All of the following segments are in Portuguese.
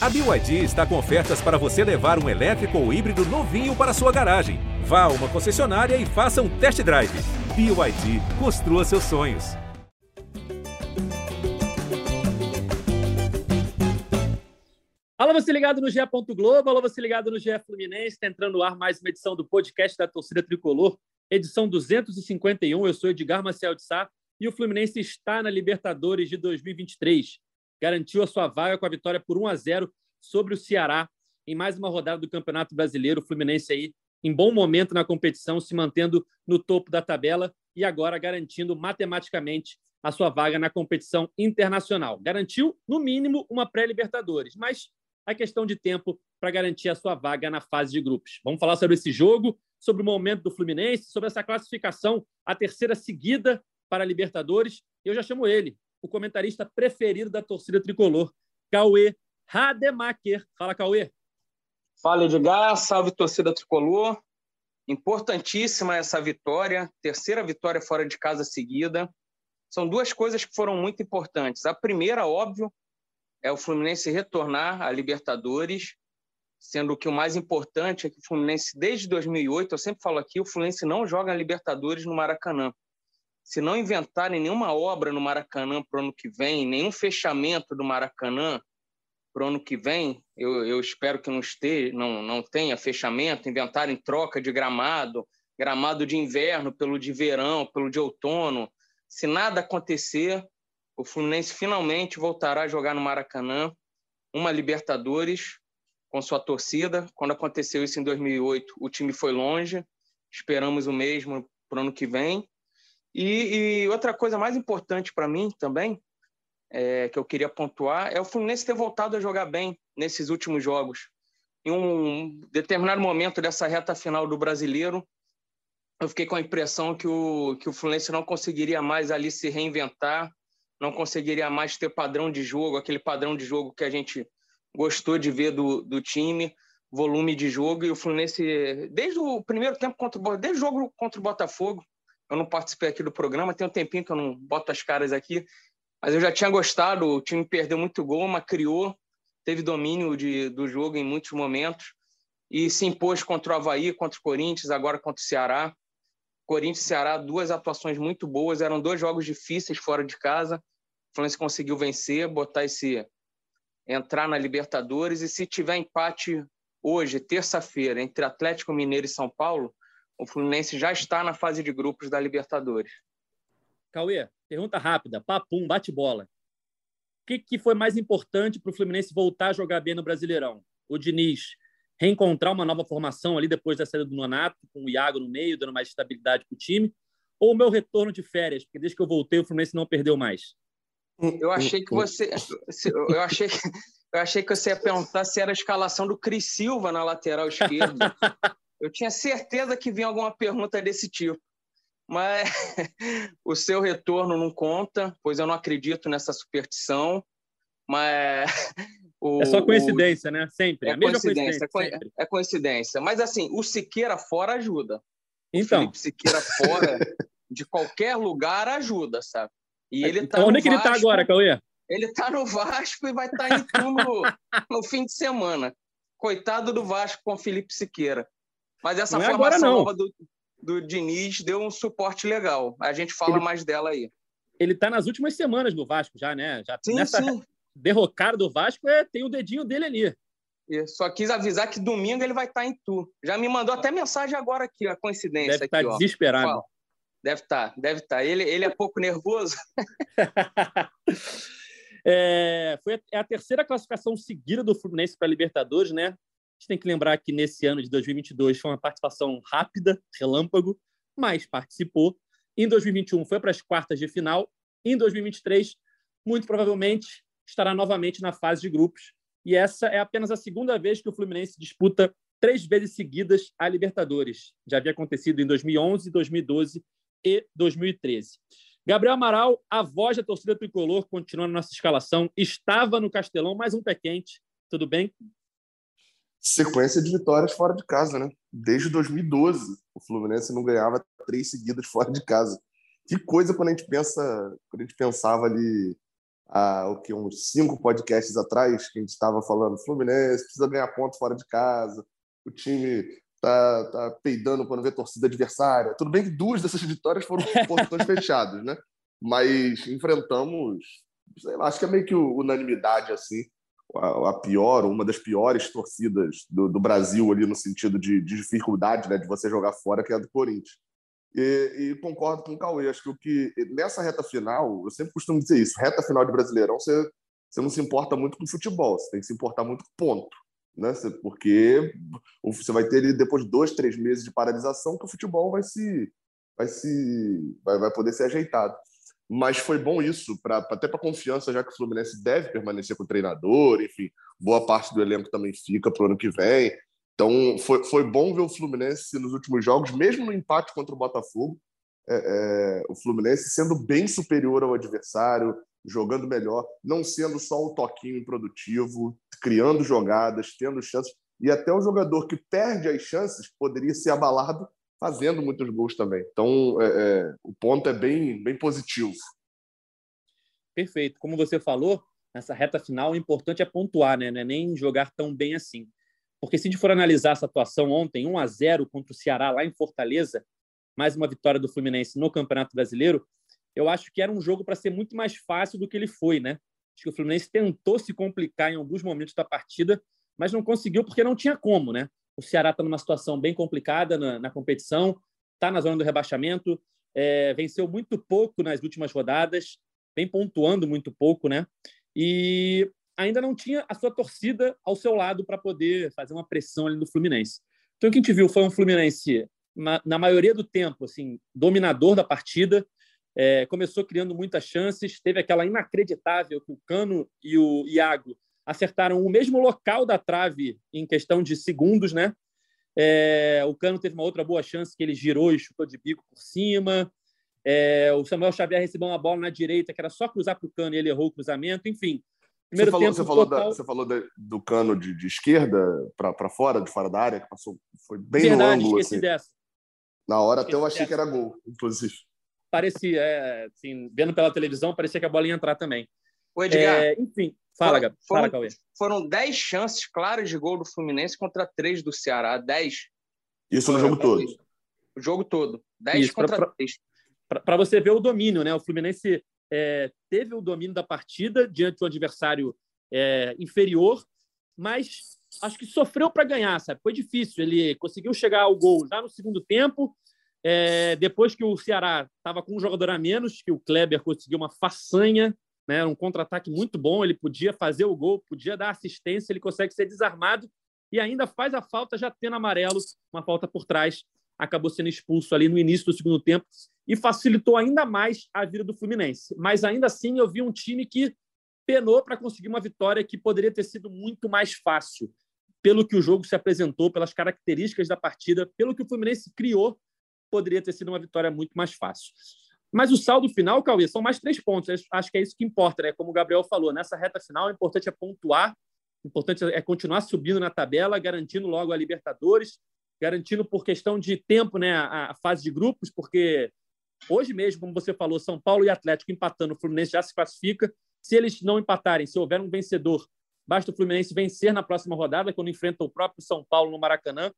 A BYD está com ofertas para você levar um elétrico ou híbrido novinho para sua garagem. Vá a uma concessionária e faça um test drive. BYD, construa seus sonhos. Alô, você ligado no GE. Globo, alô, você ligado no GE Fluminense, está entrando no ar mais uma edição do podcast da Torcida Tricolor, edição 251. Eu sou Edgar Marcel de Sá e o Fluminense está na Libertadores de 2023 garantiu a sua vaga com a vitória por 1 a 0 sobre o Ceará em mais uma rodada do Campeonato Brasileiro. O Fluminense aí em bom momento na competição, se mantendo no topo da tabela e agora garantindo matematicamente a sua vaga na competição internacional. Garantiu, no mínimo, uma pré-Libertadores, mas a questão de tempo para garantir a sua vaga na fase de grupos. Vamos falar sobre esse jogo, sobre o momento do Fluminense, sobre essa classificação, a terceira seguida para a Libertadores. Eu já chamo ele, o comentarista preferido da torcida tricolor, Cauê Rademacher. Fala, Cauê. Fala, Edgar. Salve, torcida tricolor. Importantíssima essa vitória, terceira vitória fora de casa seguida. São duas coisas que foram muito importantes. A primeira, óbvio, é o Fluminense retornar à Libertadores, sendo que o mais importante é que o Fluminense, desde 2008, eu sempre falo aqui, o Fluminense não joga a Libertadores no Maracanã se não inventarem nenhuma obra no Maracanã para o ano que vem, nenhum fechamento do Maracanã para o ano que vem, eu, eu espero que não, esteja, não, não tenha fechamento, inventarem troca de gramado, gramado de inverno pelo de verão, pelo de outono. Se nada acontecer, o Fluminense finalmente voltará a jogar no Maracanã uma Libertadores com sua torcida. Quando aconteceu isso em 2008, o time foi longe. Esperamos o mesmo para o ano que vem. E, e outra coisa mais importante para mim também, é, que eu queria pontuar, é o Fluminense ter voltado a jogar bem nesses últimos jogos. Em um determinado momento dessa reta final do Brasileiro, eu fiquei com a impressão que o, que o Fluminense não conseguiria mais ali se reinventar, não conseguiria mais ter padrão de jogo, aquele padrão de jogo que a gente gostou de ver do, do time, volume de jogo, e o Fluminense, desde o primeiro tempo contra desde o jogo contra o Botafogo, eu não participei aqui do programa, tem um tempinho que eu não boto as caras aqui, mas eu já tinha gostado. O time perdeu muito gol, mas criou, teve domínio de, do jogo em muitos momentos e se impôs contra o Havaí, contra o Corinthians, agora contra o Ceará. Corinthians e Ceará, duas atuações muito boas, eram dois jogos difíceis fora de casa. O Fluminense conseguiu vencer, botar esse entrar na Libertadores e se tiver empate hoje, terça-feira, entre Atlético Mineiro e São Paulo, o Fluminense já está na fase de grupos da Libertadores. Cauê, pergunta rápida, papum, bate bola. O que, que foi mais importante para o Fluminense voltar a jogar bem no Brasileirão? O Diniz reencontrar uma nova formação ali depois da saída do Nonato, com o Iago no meio, dando mais estabilidade para o time? Ou o meu retorno de férias? Porque desde que eu voltei, o Fluminense não perdeu mais. Eu achei que você. Eu achei, eu achei que você ia perguntar se era a escalação do Cris Silva na lateral esquerda. Eu tinha certeza que vinha alguma pergunta desse tipo. Mas o seu retorno não conta, pois eu não acredito nessa superstição. Mas o, é só coincidência, o... né? Sempre. É, mesma coincidência. coincidência é, é coincidência. Mas assim, o Siqueira fora ajuda. Então. O Felipe Siqueira fora de qualquer lugar ajuda, sabe? E ele tá então, onde é que ele está agora, Cauê? Ele está no Vasco e vai estar tá em no fim de semana. Coitado do Vasco com o Felipe Siqueira. Mas essa não é formação nova do, do Diniz deu um suporte legal. A gente fala ele, mais dela aí. Ele está nas últimas semanas no Vasco já, né? Já, sim, nessa sim. derrocada do Vasco, é, tem o dedinho dele ali. Só quis avisar que domingo ele vai estar tá em tu. Já me mandou até mensagem agora aqui, a coincidência. Deve estar tá desesperado. Deve estar, tá, deve estar. Tá. Ele, ele é pouco nervoso. é, foi a, é a terceira classificação seguida do Fluminense para a Libertadores, né? A gente tem que lembrar que nesse ano de 2022 foi uma participação rápida, relâmpago, mas participou. Em 2021 foi para as quartas de final. Em 2023, muito provavelmente estará novamente na fase de grupos. E essa é apenas a segunda vez que o Fluminense disputa três vezes seguidas a Libertadores. Já havia acontecido em 2011, 2012 e 2013. Gabriel Amaral, a voz da torcida tricolor, continua na nossa escalação. Estava no Castelão, mais um pé quente. Tudo bem? Sequência de vitórias fora de casa, né? Desde 2012, o Fluminense não ganhava três seguidas fora de casa. Que coisa quando a gente pensa, quando a gente pensava ali há o que, uns cinco podcasts atrás, que a gente estava falando, Fluminense precisa ganhar ponto fora de casa, o time tá, tá peidando quando vê torcida adversária. Tudo bem que duas dessas vitórias foram portões fechados, né? Mas enfrentamos, sei lá, acho que é meio que unanimidade, assim, a, pior, uma das piores torcidas do, do, Brasil ali no sentido de, de dificuldade, né, de você jogar fora, que é a do Corinthians. E, e, concordo com o Cauê. Acho que o que nessa reta final, eu sempre costumo dizer isso: reta final de Brasileirão, você, você não se importa muito com futebol, você tem que se importar muito com ponto. Né? Porque você vai ter depois de dois, três meses de paralisação que o futebol vai se vai se vai, vai poder ser ajeitado. Mas foi bom isso, pra, até para confiança, já que o Fluminense deve permanecer com o treinador, enfim, boa parte do elenco também fica para o ano que vem. Então, foi, foi bom ver o Fluminense nos últimos jogos, mesmo no empate contra o Botafogo, é, é, o Fluminense sendo bem superior ao adversário, jogando melhor, não sendo só um toquinho improdutivo, criando jogadas, tendo chances. E até o jogador que perde as chances poderia ser abalado fazendo muitos gols também. Então, é, é, o ponto é bem, bem positivo. Perfeito. Como você falou, nessa reta final, o importante é pontuar, né? É nem jogar tão bem assim. Porque se a gente for analisar essa atuação ontem, 1 a 0 contra o Ceará lá em Fortaleza, mais uma vitória do Fluminense no Campeonato Brasileiro, eu acho que era um jogo para ser muito mais fácil do que ele foi, né? Acho que o Fluminense tentou se complicar em alguns momentos da partida, mas não conseguiu porque não tinha como, né? O Ceará está numa situação bem complicada na, na competição, está na zona do rebaixamento, é, venceu muito pouco nas últimas rodadas, vem pontuando muito pouco, né? E ainda não tinha a sua torcida ao seu lado para poder fazer uma pressão ali no Fluminense. Então, o que a gente viu foi um Fluminense, na maioria do tempo, assim, dominador da partida, é, começou criando muitas chances, teve aquela inacreditável que o Cano e o Iago acertaram o mesmo local da trave em questão de segundos, né? É, o Cano teve uma outra boa chance que ele girou e chutou de bico por cima. É, o Samuel Xavier recebeu uma bola na direita que era só cruzar para o Cano e ele errou o cruzamento. Enfim, Primeiro você falou, tempo você falou, total... da, você falou de, do cano de, de esquerda para fora, de fora da área, que passou, foi bem Verdade, no ângulo. Esqueci assim. dessa. Na hora esqueci até eu achei dessa. que era gol, inclusive. Parecia, é, assim, vendo pela televisão, parecia que a bola ia entrar também. O Edgar. É, enfim, fala, Gabi. Fala, Cauê. Foram 10 chances claras de gol do Fluminense contra 3 do Ceará. 10. Isso no jogo todo. O jogo todo. 10 Isso, contra pra, 3. Para você ver o domínio, né? O Fluminense é, teve o domínio da partida diante do adversário é, inferior, mas acho que sofreu para ganhar, sabe? Foi difícil. Ele conseguiu chegar ao gol já no segundo tempo, é, depois que o Ceará estava com um jogador a menos, que o Kleber conseguiu uma façanha, né? um contra-ataque muito bom. Ele podia fazer o gol, podia dar assistência, ele consegue ser desarmado e ainda faz a falta já tendo amarelo, uma falta por trás. Acabou sendo expulso ali no início do segundo tempo e facilitou ainda mais a vida do Fluminense. Mas ainda assim, eu vi um time que penou para conseguir uma vitória que poderia ter sido muito mais fácil, pelo que o jogo se apresentou, pelas características da partida, pelo que o Fluminense criou, poderia ter sido uma vitória muito mais fácil. Mas o saldo final, Cauê, são mais três pontos. Acho que é isso que importa, né? Como o Gabriel falou, nessa reta final, o importante é pontuar, o importante é continuar subindo na tabela, garantindo logo a Libertadores, garantindo por questão de tempo né, a, a fase de grupos, porque Hoje mesmo, como você falou, São Paulo e Atlético empatando, o Fluminense já se classifica. Se eles não empatarem, se houver um vencedor, basta o Fluminense vencer na próxima rodada, quando enfrenta o próprio São Paulo no Maracanã.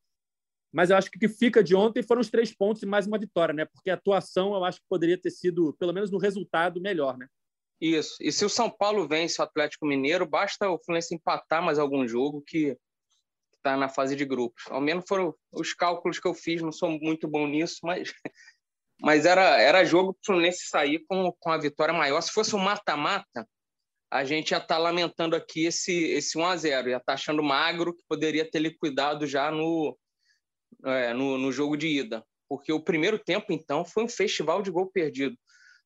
Mas eu acho que o que fica de ontem foram os três pontos e mais uma vitória, né? Porque a atuação eu acho que poderia ter sido, pelo menos no resultado, melhor, né? Isso. E se o São Paulo vence o Atlético Mineiro, basta o Fluminense empatar mais algum jogo que está na fase de grupos. Ao menos foram os cálculos que eu fiz, não sou muito bom nisso, mas mas era, era jogo para o Fluminense sair com, com a vitória maior. Se fosse um mata-mata, a gente ia estar tá lamentando aqui esse, esse 1 a 0 ia estar tá achando magro que poderia ter liquidado já no, é, no, no jogo de ida. Porque o primeiro tempo, então, foi um festival de gol perdido.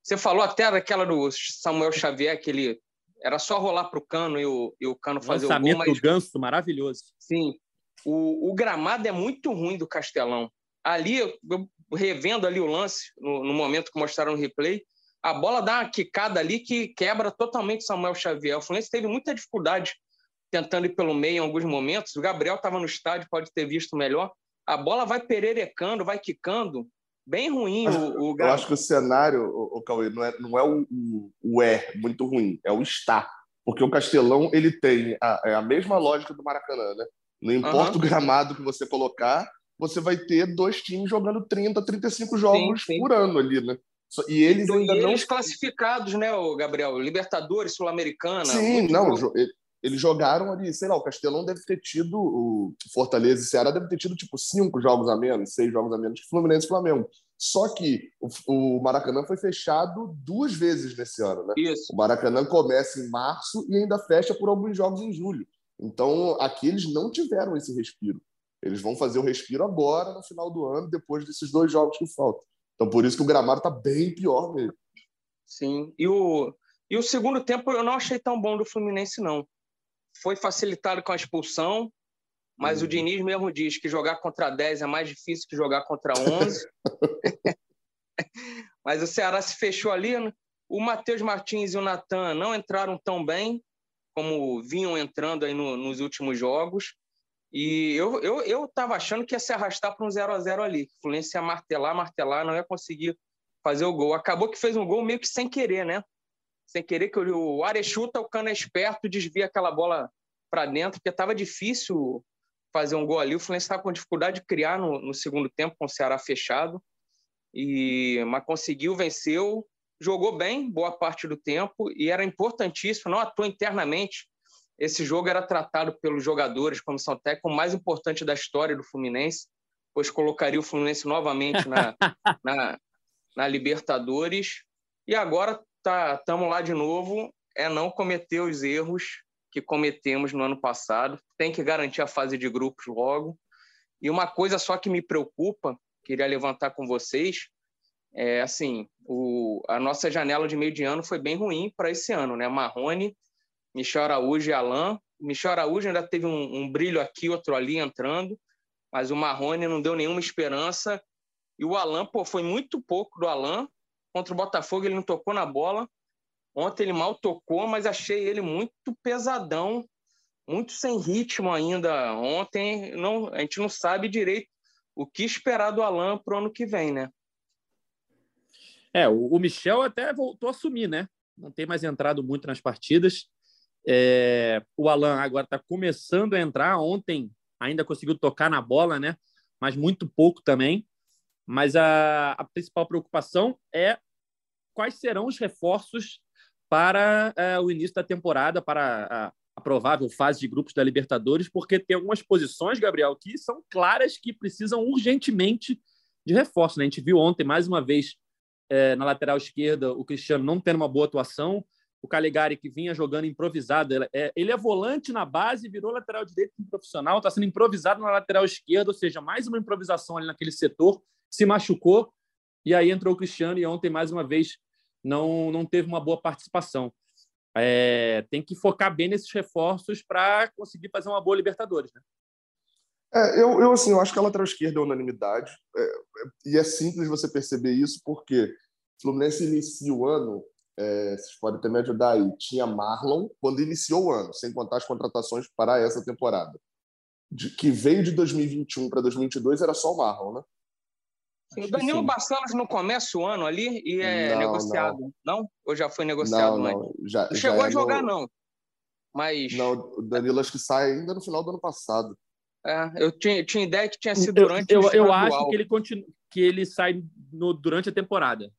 Você falou até daquela do Samuel Xavier, que ele era só rolar para o cano e o, e o cano fazer o gol. Mas... do ganso, maravilhoso. Sim. O, o gramado é muito ruim do Castelão. Ali, eu, revendo ali o lance, no, no, momento que mostraram o replay, a bola dá uma quicada ali que quebra totalmente Samuel Xavier. O Fluminense teve muita dificuldade tentando ir pelo meio em alguns momentos. O Gabriel estava no estádio, pode ter visto melhor. A bola vai pererecando, vai quicando, Bem ruim o, o Eu acho que o cenário, o, o Cauê, não é, não é o, o, o é muito ruim, é o está. Porque o Castelão ele tem a, é a mesma lógica do Maracanã, né? Não importa uhum. o gramado que você colocar, você vai ter dois times jogando 30, 35 jogos sim, sim. por ano ali, né? E eles então, ainda e não. Eles classificados, né, Gabriel? Libertadores, Sul-Americana. Sim, não. Eles jogaram ali, sei lá, o Castelão deve ter tido, o Fortaleza e Ceará deve ter tido tipo cinco jogos a menos, seis jogos a menos que Fluminense e Flamengo. Só que o, Maracanã foi fechado duas vezes nesse ano, né? Isso. O Maracanã começa em março e ainda fecha por alguns jogos em julho. Então, aqui eles não tiveram esse respiro. Eles vão fazer o respiro agora, no final do ano, depois desses dois jogos que faltam. Então, por isso que o gramado está bem pior mesmo. Sim. E o, e o segundo tempo eu não achei tão bom do Fluminense, não. Foi facilitado com a expulsão, mas uhum. o Diniz mesmo diz que jogar contra 10 é mais difícil que jogar contra 11. mas o Ceará se fechou ali. Né? O Matheus Martins e o Natan não entraram tão bem como vinham entrando aí no, nos últimos jogos. E eu eu eu estava achando que ia se arrastar para um 0 a 0 ali. O Fluminense ia martelar, martelar, não ia conseguir fazer o gol. Acabou que fez um gol meio que sem querer, né? Sem querer que o Arechuta, o cano é esperto, desvia aquela bola para dentro, porque estava difícil fazer um gol ali. O Fluminense estava com dificuldade de criar no, no, segundo tempo, com o Ceará fechado. E, mas conseguiu, venceu, jogou bem boa parte do tempo e era importantíssimo, não atuou internamente. Esse jogo era tratado pelos jogadores, comissão técnica, como o mais importante da história do Fluminense, pois colocaria o Fluminense novamente na, na, na Libertadores. E agora tá, lá de novo, é não cometer os erros que cometemos no ano passado. Tem que garantir a fase de grupos logo. E uma coisa só que me preocupa, queria levantar com vocês, é assim, o, a nossa janela de meio de ano foi bem ruim para esse ano, né? Marrone, Michel Araújo e Alain. Michel Araújo ainda teve um, um, brilho aqui, outro ali entrando, mas o Marrone não deu nenhuma esperança. E o Alain, pô, foi muito pouco do Alain. Contra o Botafogo ele não tocou na bola. Ontem ele mal tocou, mas achei ele muito pesadão, muito sem ritmo ainda. Ontem não, a gente não sabe direito o que esperar do Alan para o ano que vem, né? É, o, Michel até voltou a assumir, né? Não tem mais entrado muito nas partidas. É, o Alan agora está começando a entrar. Ontem ainda conseguiu tocar na bola, né? Mas muito pouco também. Mas a, a principal preocupação é quais serão os reforços para é, o início da temporada, para a, a, provável fase de grupos da Libertadores, porque tem algumas posições, Gabriel, que são claras que precisam urgentemente de reforço. Né? A gente viu ontem, mais uma vez, é, na lateral esquerda, o Cristiano não tendo uma boa atuação, o Calegari, que vinha jogando improvisado, é, ele é volante na base, virou lateral direito profissional, está sendo improvisado na lateral esquerda, ou seja, mais uma improvisação ali naquele setor, se machucou, e aí entrou o Cristiano, e ontem, mais uma vez, não, não teve uma boa participação. É, tem que focar bem nesses reforços para conseguir fazer uma boa Libertadores, né? É, eu, eu, assim, eu acho que a lateral esquerda é unanimidade. É, é, e é simples você perceber isso, porque o Fluminense inicia o ano, é, vocês podem até me ajudar aí, tinha Marlon quando iniciou o ano, sem contar as contratações para essa temporada. De, que veio de 2021 para 2022 era só o Marlon, né? O Danilo Barcelos não começa o ano ali e é não, negociado, não. não. Ou já foi negociado não, não. Já, não chegou já a jogar, no... não. Mas... Não, o Danilo acho que sai ainda no final do ano passado. É, eu tinha, tinha ideia que tinha sido durante eu, eu, eu acho que ele continua, que ele sai no, durante a temporada.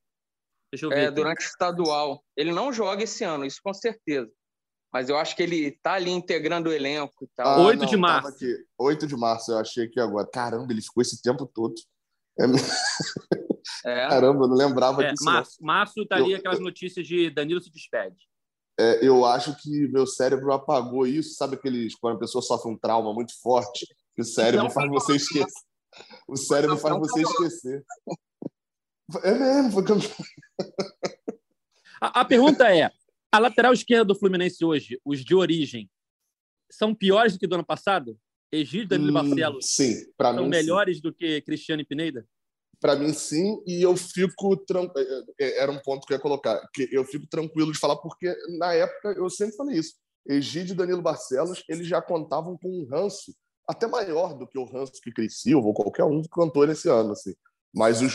Deixa eu ver. É, aqui. durante o estadual. Ele não joga esse ano, isso com certeza. Mas eu acho que ele tá ali integrando o elenco e tal. Ah, 8 não, de março. Aqui. 8 de março, eu achei que agora. Caramba, ele ficou esse tempo todo. É... Caramba, eu não lembrava é, disso. Março, março tá ali eu, aquelas notícias de Danilo se despede. É, eu acho que meu cérebro apagou isso. Sabe aqueles quando a pessoa sofre um trauma muito forte, que o cérebro faz você esquecer. O cérebro faz você esquecer. É mesmo, foi a, a pergunta é: a lateral esquerda do Fluminense hoje, os de origem, são piores do que do ano passado? Egídio Danilo hum, Barcelos sim, para mim, melhores sim. do que Cristiano e Pineda? Para mim, sim, e eu fico tranquilo. É, é, era um ponto que eu ia colocar, que eu fico tranquilo de falar, porque na época eu sempre falei isso. Egídio e Danilo Barcelos, eles já contavam com um ranço até maior do que o ranço que Cris Silva ou qualquer um que cantou nesse ano. Assim. Mas, os,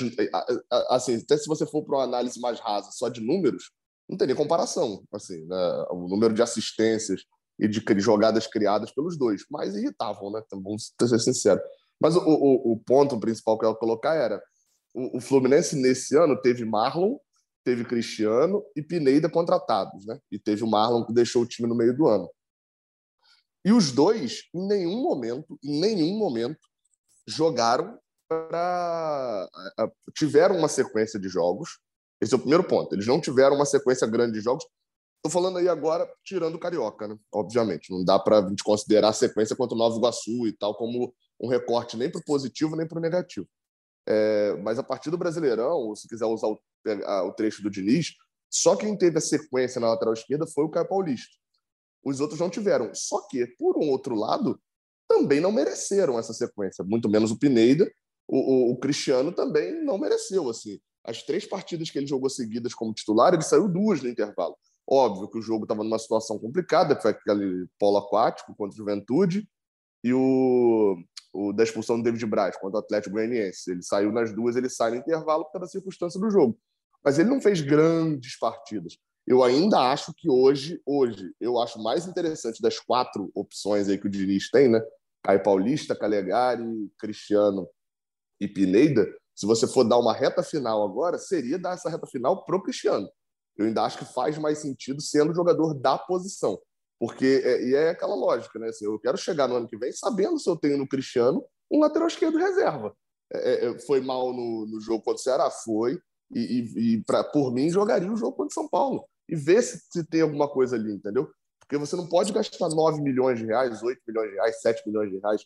assim, até se você for para uma análise mais rasa, só de números, não tem nem comparação. Assim, né? O número de assistências e de jogadas criadas pelos dois. Mais irritavam, né? Então, vamos ser sinceros. Mas o, o, o, ponto principal que eu ia colocar era o, o, Fluminense, nesse ano, teve Marlon, teve Cristiano e Pineda contratados, né? E teve o Marlon que deixou o time no meio do ano. E os dois, em nenhum momento, em nenhum momento, jogaram para. tiveram uma sequência de jogos. Esse é o primeiro ponto. Eles não tiveram uma sequência grande de jogos. Estou falando aí agora, tirando o Carioca, né? Obviamente. Não dá para a gente considerar a sequência contra o Nova Iguaçu e tal como um recorte nem para o positivo nem para o negativo. É, mas a partir do Brasileirão, se quiser usar o, o trecho do Diniz, só quem teve a sequência na lateral esquerda foi o Caio Paulista. Os outros não tiveram. Só que, por um outro lado, também não mereceram essa sequência, muito menos o Pineda o, o, o, Cristiano também não mereceu. assim. As três partidas que ele jogou seguidas como titular, ele saiu duas no intervalo. Óbvio que o jogo estava numa situação complicada, que foi aquele polo aquático contra o Juventude, e o, o da expulsão do David Braz contra o Atlético Goianiense. Ele saiu nas duas, ele sai no intervalo por causa da circunstância do jogo. Mas ele não fez grandes partidas. Eu ainda acho que hoje, hoje, eu acho mais interessante das quatro opções aí que o Diniz tem, né? Caio Paulista, Calegari, Cristiano e Pineda, se você for dar uma reta final agora, seria dar essa reta final pro Cristiano. Eu ainda acho que faz mais sentido sendo jogador da posição. Porque é, e é aquela lógica, né? Assim, eu quero chegar no ano que vem sabendo se eu tenho no Cristiano um lateral esquerdo reserva. É, é, foi mal no, no, jogo contra o Ceará? Foi. E, e, e pra, por mim, jogaria o jogo contra o São Paulo. E ver se, se tem alguma coisa ali, entendeu? Porque você não pode gastar 9 milhões de reais, 8 milhões de reais, 7 milhões de reais,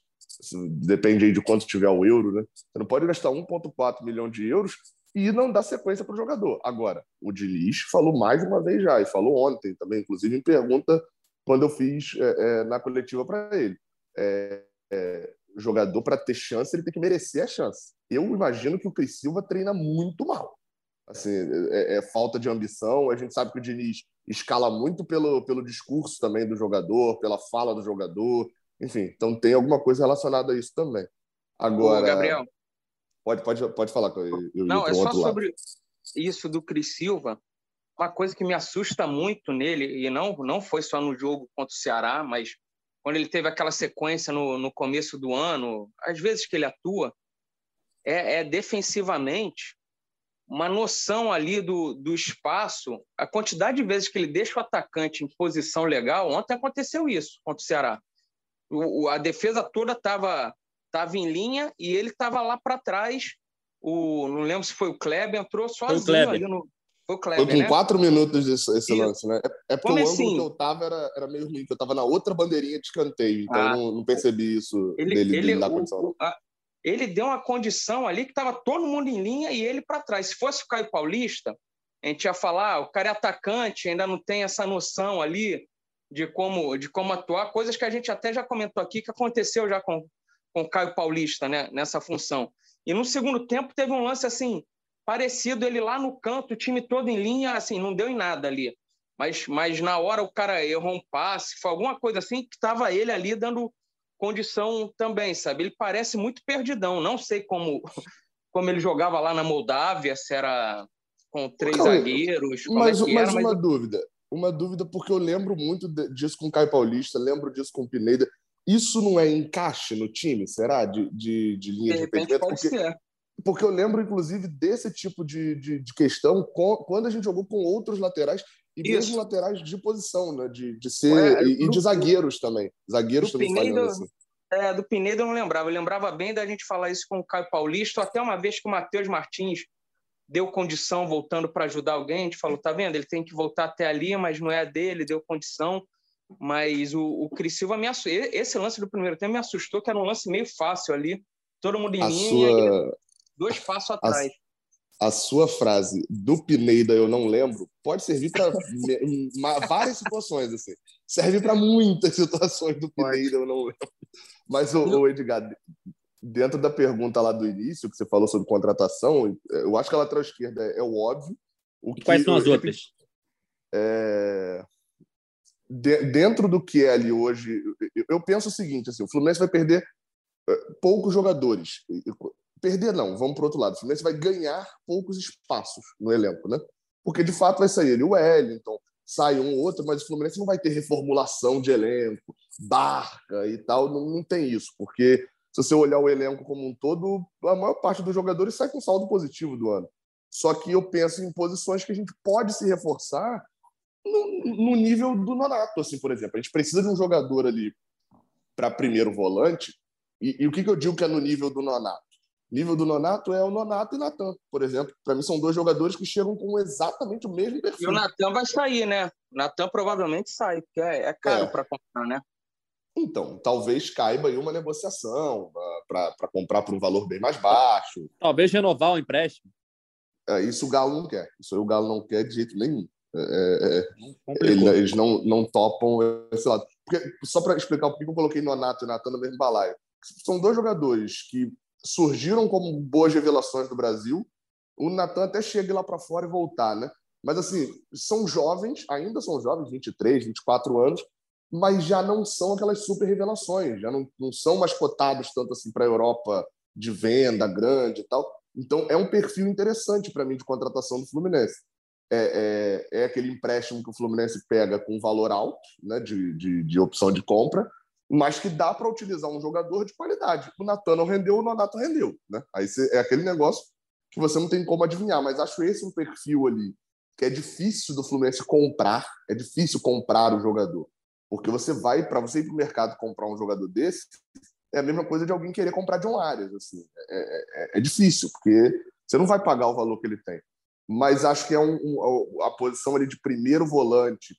depende aí de quanto tiver o euro, né? Você não pode gastar 1,4 milhão de euros e não dar sequência para o jogador. Agora, o Diniz falou mais uma vez já, e falou ontem também, inclusive em pergunta quando eu fiz é, é, na coletiva para ele. É, é jogador, para ter chance, ele tem que merecer a chance. Eu imagino que o Cris Silva treina muito mal. Assim, é, é, falta de ambição. A gente sabe que o Diniz escala muito pelo, pelo discurso também do jogador, pela fala do jogador. Enfim, então tem alguma coisa relacionada a isso também. Agora. Ô, Gabriel. Pode, pode, pode falar. Eu, eu Não, é só sobre lado. isso do Cris Silva. Uma coisa que me assusta muito nele, e não, não foi só no jogo contra o Ceará, mas quando ele teve aquela sequência no, no começo do ano, às vezes que ele atua, é, é defensivamente uma noção ali do, do espaço, a quantidade de vezes que ele deixa o atacante em posição legal. Ontem aconteceu isso contra o Ceará. O, a defesa toda estava tava em linha e ele estava lá para trás. O, não lembro se foi o Kleber, entrou sozinho ali no. Foi o Kleber, Foi com né? quatro minutos esse, esse lance, né? É, é porque o ângulo assim? que eu tava era, era meio ruim, eu tava na outra bandeirinha de escanteio, então ah, não, não, percebi isso ele, dele, ele, dele dar condição. a, ele deu uma condição ali que estava todo mundo em linha e ele para trás. Se fosse o Caio Paulista, a gente ia falar, ah, o cara é atacante, ainda não tem essa noção ali de como, de como atuar, coisas que a gente até já comentou aqui, que aconteceu já com, com o Caio Paulista, né, nessa função. E no segundo tempo teve um lance assim, parecido, ele lá no canto, o time todo em linha, assim, não deu em nada ali. Mas, mas na hora o cara errou um passe, foi alguma coisa assim que estava ele ali dando condição também, sabe? Ele parece muito perdidão. Não sei como, como ele jogava lá na Moldávia, se era com três zagueiros. Mas, é mas uma dúvida. Uma dúvida, porque eu lembro muito disso com o Caio Paulista, lembro disso com o Pineda. Isso não é encaixe no time, será? De, de, de linha de, de impedimento? Porque, ser. porque eu lembro, inclusive, desse tipo de, de, de questão com, quando a gente jogou com outros laterais e Isso. mesmo laterais de posição, né? De, de ser. E, do, de zagueiros também. Zagueiros também Pinedo, assim. É, do Pinedo eu não lembrava. Eu lembrava bem da gente falar isso com o Caio Paulista, até uma vez que o Matheus Martins deu condição voltando para ajudar alguém. A gente falou: tá vendo? Ele tem que voltar até ali, mas não é a dele, deu condição. Mas o, o Cris Silva me assustou. Esse lance do primeiro tempo me assustou, que era um lance meio fácil ali. Todo mundo em a linha, sua... dois passos atrás. A a sua frase do Pineda eu não lembro pode servir para várias situações assim. Serve para muitas situações do Pineda eu não lembro. Mas o, o, Edgar, dentro da pergunta lá do início que você falou sobre contratação, eu acho que a lateral esquerda é, é o óbvio. O que, Quais são as outras? É, de, dentro do que é ali hoje, eu, eu penso o seguinte: assim, o Fluminense vai perder é, poucos jogadores perder não, vamos para o outro lado. O Fluminense vai ganhar poucos espaços no elenco, né? Porque de fato vai sair o Wellington, sai um ou outro, mas o Fluminense não vai ter reformulação de elenco, barca e tal, não, não tem isso, porque se você olhar o elenco como um todo, a maior parte dos jogadores sai com saldo positivo do ano. Só que eu penso em posições que a gente pode se reforçar no, no nível do Nonato, assim, por exemplo. A gente precisa de um jogador ali para primeiro volante. E, e, o que, que eu digo que é no nível do Nonato? Nível do Nonato é o Nonato e Natan, por exemplo. Para mim, são dois jogadores que chegam com exatamente o mesmo perfil. E o Natan vai sair, né? O Natan provavelmente sai, porque é, é caro é. para comprar, né? Então, talvez caiba aí uma negociação para comprar por um valor bem mais baixo. Talvez renovar o empréstimo. É, isso o Galo não quer. Isso aí o Galo não quer de jeito nenhum. É, é, é eles não, não topam esse lado. Porque, só para explicar por que eu coloquei Nonato e Natan no mesmo balaio. São dois jogadores que surgiram como boas revelações do Brasil. O Natan até chega lá para fora e voltar, né? Mas, assim, são jovens, ainda são jovens, 23, 24 anos, mas já não são aquelas super revelações, já não, não são mais cotados tanto assim para a Europa de venda grande e tal. Então é um perfil interessante para mim de contratação do Fluminense. É, é, é, aquele empréstimo que o Fluminense pega com valor alto, né, de, de, de opção de compra, mas que dá para utilizar um jogador de qualidade. O Natan não rendeu, o Nonato rendeu. Né? Aí é aquele negócio que você não tem como adivinhar, mas acho esse um perfil ali que é difícil do Fluminense comprar, é difícil comprar o jogador. Porque você vai, para você ir para o mercado comprar um jogador desse, é a mesma coisa de alguém querer comprar John Arias. Assim. É, é, é, é difícil, porque você não vai pagar o valor que ele tem. Mas acho que é um, um, a posição ali de primeiro volante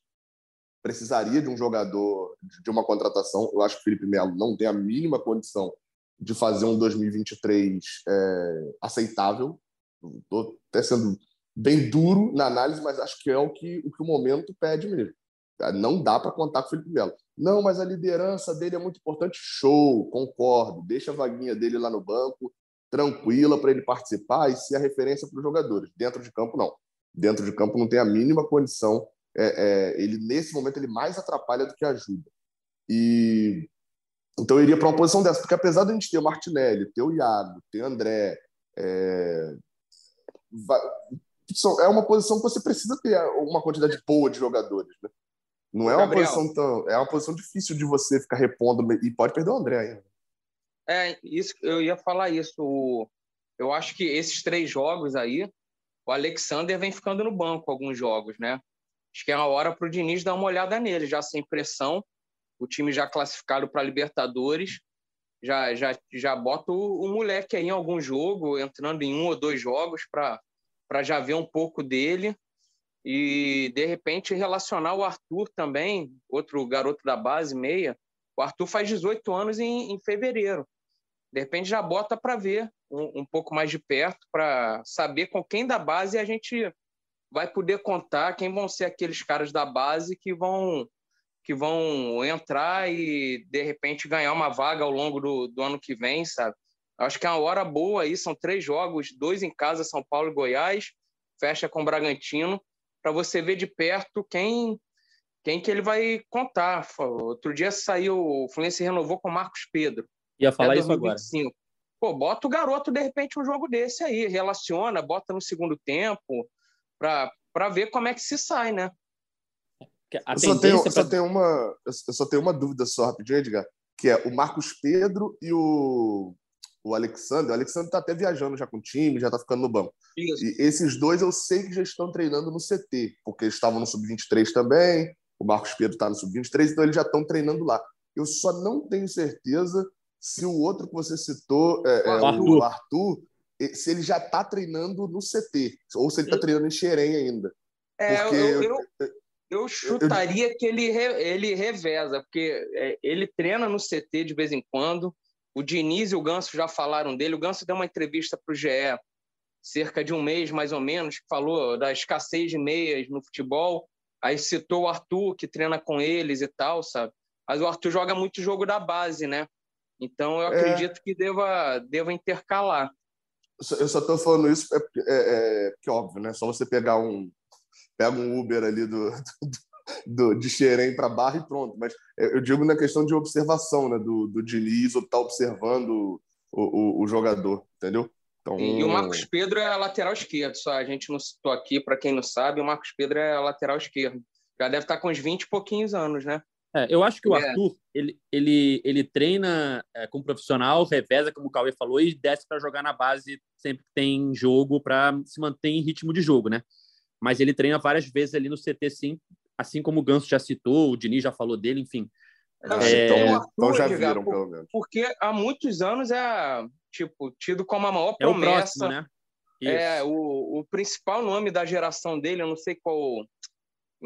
precisaria de um jogador, de uma contratação. Eu acho que o Felipe Melo não tem a mínima condição de fazer um 2023 é, aceitável. Estou até sendo bem duro na análise, mas acho que é o que o, que o momento pede mesmo. Não dá para contar com o Felipe Melo. Não, mas a liderança dele é muito importante. Show, concordo. Deixa a vaguinha dele lá no banco, tranquila para ele participar e ser a referência para os jogadores. Dentro de campo, não. Dentro de campo não tem a mínima condição. É, é, ele nesse momento ele mais atrapalha do que ajuda. E então eu iria para uma posição dessa, porque apesar de a gente ter o Martinelli, ter o Iago, ter o André, é, é uma posição que você precisa ter uma quantidade boa de jogadores. Né? Não é uma Gabriel, posição tão. É uma posição difícil de você ficar repondo e pode perder o André ainda. É, isso, eu ia falar isso. Eu acho que esses três jogos aí, o Alexander vem ficando no banco alguns jogos, né? Acho que é uma hora para o Diniz dar uma olhada nele, já sem pressão. O time já classificado para Libertadores. Já, já, já bota o, o moleque aí em algum jogo, entrando em um ou dois jogos para já ver um pouco dele e de repente relacionar o Arthur também, outro garoto da base, meia. O Arthur faz 18 anos em, em fevereiro. De repente já bota para ver um, um, pouco mais de perto, para saber com quem da base a gente vai poder contar, quem vão ser aqueles caras da base que vão que vão entrar e de repente ganhar uma vaga ao longo do, do ano que vem, sabe? Acho que é uma hora boa aí, são três jogos, dois em casa, São Paulo e Goiás, fecha com o Bragantino para você ver de perto quem quem que ele vai contar. Outro dia saiu, o Fluminense renovou com o Marcos Pedro. Ia falar isso agora. Pô, bota o garoto, de repente, um jogo desse aí, relaciona, bota no segundo tempo, para ver como é que se sai, né? eu só tenho, pra... só tenho uma, eu só tenho uma dúvida só, rapidinho, Edgar, que é o Marcos Pedro e o o Alexandre. O Alexandre está até viajando já com o time, já está ficando no banco. Isso. E esses dois eu sei que já estão treinando no CT, porque eles estavam no Sub-23 também. O Marcos Pedro está no Sub-23, então eles já estão treinando lá. Eu só não tenho certeza se o outro que você citou, é, é, Arthur. o Arthur, se ele já está treinando no CT, ou se ele está treinando em Xerém ainda. É, porque eu, eu, eu chutaria eu, que ele, ele reveza, porque é, ele treina no CT de vez em quando, o Diniz e o Ganso já falaram dele. O Ganso deu uma entrevista para o GE cerca de um mês, mais ou menos, que falou da escassez de meias no futebol. Aí citou o Arthur, que treina com eles e tal, sabe? Mas o Arthur joga muito jogo da base, né? Então eu é. acredito é... que deva, deva intercalar. Eu só estou falando isso é, é, é, porque, óbvio, né? Só você pegar um, pega um Uber ali do, do, do, de Xerém para Barra e pronto. Mas eu digo na questão de observação, né? Do, do Diniz, ou tá observando o, o, o, jogador, entendeu? Então... E o Marcos Pedro é lateral esquerdo, só a gente não citou aqui, para quem não sabe, o Marcos Pedro é lateral esquerdo. Já deve estar tá com uns 20 e pouquinhos anos, né? É, eu acho que o é. Arthur, ele, ele, ele treina é, como profissional, reveza, como o Cauê falou, e desce para jogar na base sempre que tem jogo, para se manter em ritmo de jogo, né? Mas ele treina várias vezes ali no CT, sim, assim como o Ganso já citou, o Dini já falou dele, enfim. é... então, então, já viram, por, pelo menos. Porque há muitos anos é tipo tido como a maior é promessa. Próximo, né? É o, o principal nome da geração dele, eu não sei qual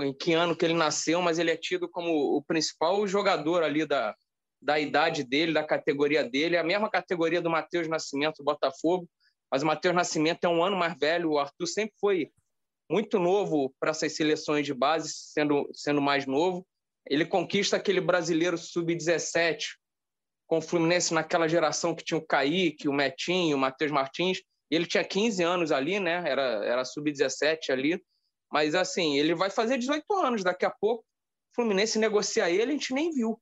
em que ano que ele nasceu, mas ele é tido como o principal jogador ali da, da idade dele, da categoria dele, a mesma categoria do Matheus Nascimento Botafogo, mas o Matheus Nascimento é um ano mais velho, o Arthur sempre foi muito novo para essas seleções de base, sendo, sendo mais novo. Ele conquista aquele brasileiro sub-17 com o Fluminense naquela geração que tinha o Kaique, o Metinho, o Matheus Martins. Ele tinha 15 anos ali, né? Era, era sub-17 ali. Mas, assim, ele vai fazer 18 anos. Daqui a pouco, o Fluminense negocia ele, a gente nem viu.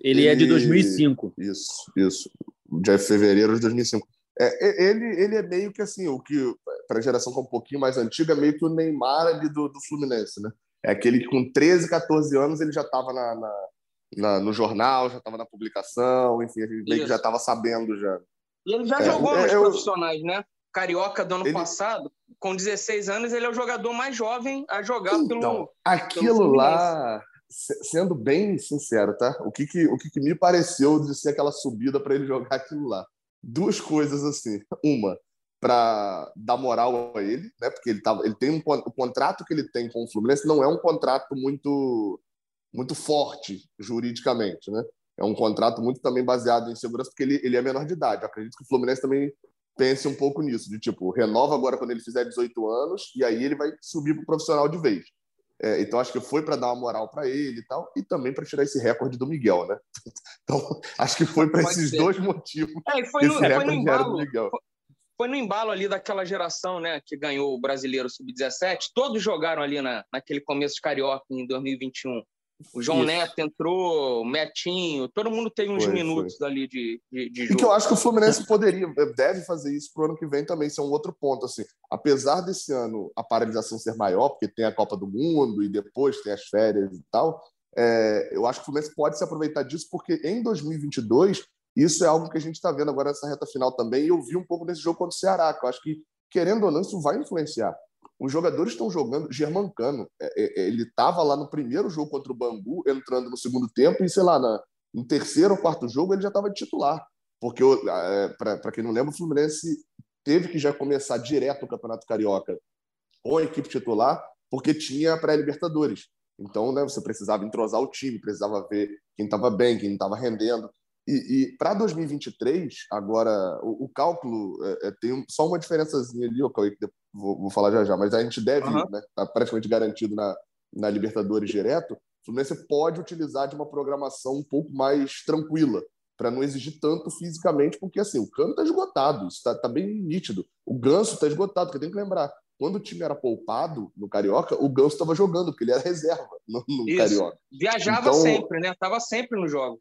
Ele, é de 2005. Isso, isso. De fevereiro de 2005. É, ele, ele é meio que assim, o que para a geração que é um pouquinho mais antiga, meio que o Neymar ali do, do Fluminense, né? É aquele que com 13, 14 anos ele já estava na, na, na, no jornal, já estava na publicação, enfim, meio Isso. que já estava sabendo já. E ele já é, jogou é, nos eu... profissionais, né? Carioca do ano ele... passado, com 16 anos, ele é o jogador mais jovem a jogar então, pelo. Aquilo pelo lá, sendo bem sincero, tá? O que, que, o que, que me pareceu de ser aquela subida para ele jogar aquilo lá? Duas coisas assim. Uma, para dar moral a ele, né? Porque ele, tava, ele tem um o contrato que ele tem com o Fluminense não é um contrato muito muito forte juridicamente, né? É um contrato muito também baseado em segurança, porque ele, ele é menor de idade. Eu acredito que o Fluminense também pense um pouco nisso, de tipo, renova agora quando ele fizer 18 anos e aí ele vai subir para o profissional de vez. É, então acho que foi para dar uma moral para ele e tal, e também para tirar esse recorde do Miguel, né? Então acho que foi para esses ser. dois motivos. É, foi no, esse recorde foi no embalo, do Miguel. Foi, foi, no embalo ali daquela geração, né, que ganhou o Brasileiro Sub-17. Todos jogaram ali na, naquele começo de carioca em 2021. O João Isso. Neto entrou, o Metinho, todo mundo tem uns foi, minutos foi. ali de, de, de, jogo. E que eu acho que o Fluminense poderia, deve fazer isso para o ano que vem também, isso é um outro ponto. Assim, apesar desse ano a paralisação ser maior, porque tem a Copa do Mundo e depois tem as férias e tal, é, eu acho que o Fluminense pode se aproveitar disso, porque em 2022 isso é algo que a gente está vendo agora nessa reta final também, e eu vi um pouco nesse jogo contra o Ceará, que eu acho que, querendo ou não, isso vai influenciar. Os jogadores estão jogando. Germancano, é, é, é ele estava lá no primeiro jogo contra o Bangu, entrando no segundo tempo, e sei lá, na, no terceiro ou quarto jogo ele já estava titular. Porque, é, para quem não lembra, o Fluminense teve que já começar direto o Campeonato Carioca com a equipe titular, porque tinha pré-Libertadores. Então, né, você precisava entrosar o time, precisava ver quem estava bem, quem estava rendendo. E, e para 2023, agora, o, o cálculo é, é, tem só uma diferençazinha ali, okay, que vou, vou, falar já já, mas a gente deve, uhum. né, tá praticamente garantido na, na Libertadores direto, o Fluminense pode utilizar de uma programação um pouco mais tranquila, para não exigir tanto fisicamente, porque assim, o Cano está esgotado, está tá bem nítido. O Ganso está esgotado, porque tem que lembrar, quando o time era poupado no Carioca, o Ganso estava jogando, porque ele era reserva no, no Carioca. Viajava então, sempre, né? Estava sempre nos jogos